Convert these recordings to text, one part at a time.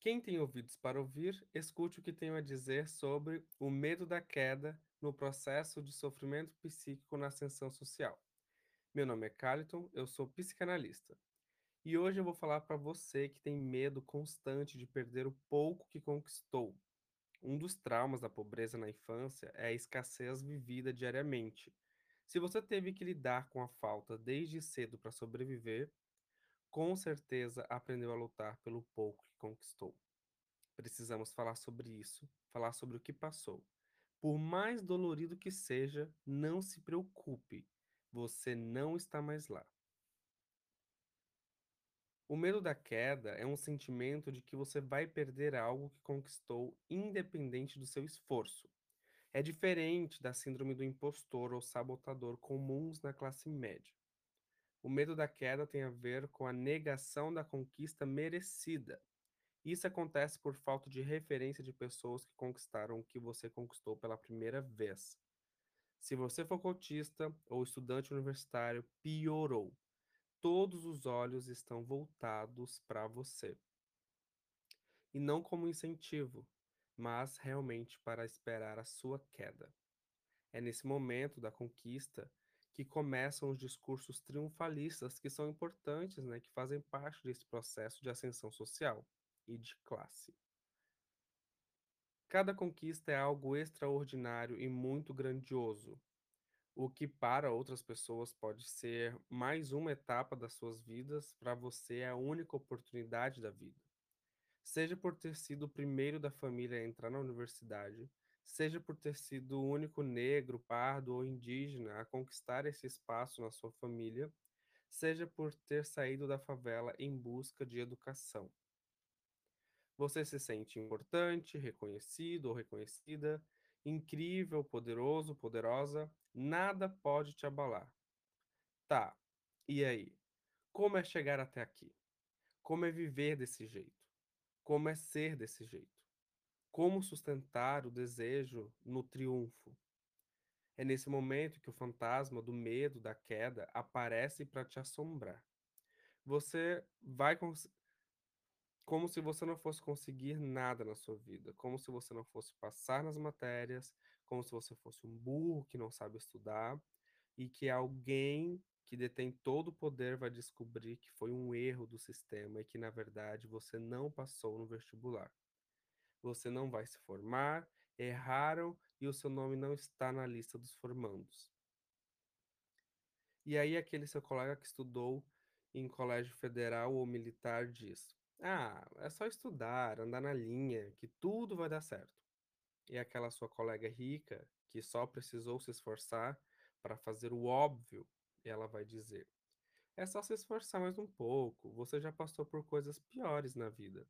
Quem tem ouvidos para ouvir, escute o que tenho a dizer sobre o medo da queda no processo de sofrimento psíquico na ascensão social. Meu nome é Caliton, eu sou psicanalista. E hoje eu vou falar para você que tem medo constante de perder o pouco que conquistou. Um dos traumas da pobreza na infância é a escassez vivida diariamente. Se você teve que lidar com a falta desde cedo para sobreviver, com certeza aprendeu a lutar pelo pouco que conquistou. Precisamos falar sobre isso, falar sobre o que passou. Por mais dolorido que seja, não se preocupe, você não está mais lá. O medo da queda é um sentimento de que você vai perder algo que conquistou independente do seu esforço. É diferente da síndrome do impostor ou sabotador comuns na classe média. O medo da queda tem a ver com a negação da conquista merecida. Isso acontece por falta de referência de pessoas que conquistaram o que você conquistou pela primeira vez. Se você for cotista ou estudante universitário, piorou. Todos os olhos estão voltados para você. E não como incentivo, mas realmente para esperar a sua queda. É nesse momento da conquista que começam os discursos triunfalistas que são importantes, né, que fazem parte desse processo de ascensão social e de classe. Cada conquista é algo extraordinário e muito grandioso, o que para outras pessoas pode ser mais uma etapa das suas vidas, para você é a única oportunidade da vida. Seja por ter sido o primeiro da família a entrar na universidade, seja por ter sido o único negro, pardo ou indígena a conquistar esse espaço na sua família, seja por ter saído da favela em busca de educação. Você se sente importante, reconhecido ou reconhecida, incrível, poderoso, poderosa, nada pode te abalar. Tá, e aí? Como é chegar até aqui? Como é viver desse jeito? Como é ser desse jeito? Como sustentar o desejo no triunfo? É nesse momento que o fantasma do medo da queda aparece para te assombrar. Você vai como se você não fosse conseguir nada na sua vida, como se você não fosse passar nas matérias, como se você fosse um burro que não sabe estudar e que alguém que detém todo o poder vai descobrir que foi um erro do sistema e que na verdade você não passou no vestibular você não vai se formar, erraram e o seu nome não está na lista dos formandos. E aí aquele seu colega que estudou em colégio federal ou militar diz: "Ah, é só estudar, andar na linha, que tudo vai dar certo". E aquela sua colega rica, que só precisou se esforçar para fazer o óbvio, ela vai dizer: "É só se esforçar mais um pouco, você já passou por coisas piores na vida"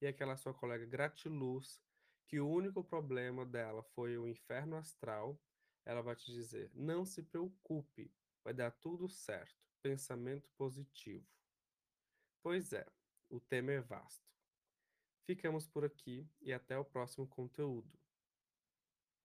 e aquela sua colega gratiluz, que o único problema dela foi o inferno astral, ela vai te dizer: não se preocupe, vai dar tudo certo. Pensamento positivo. Pois é, o tema é vasto. Ficamos por aqui e até o próximo conteúdo.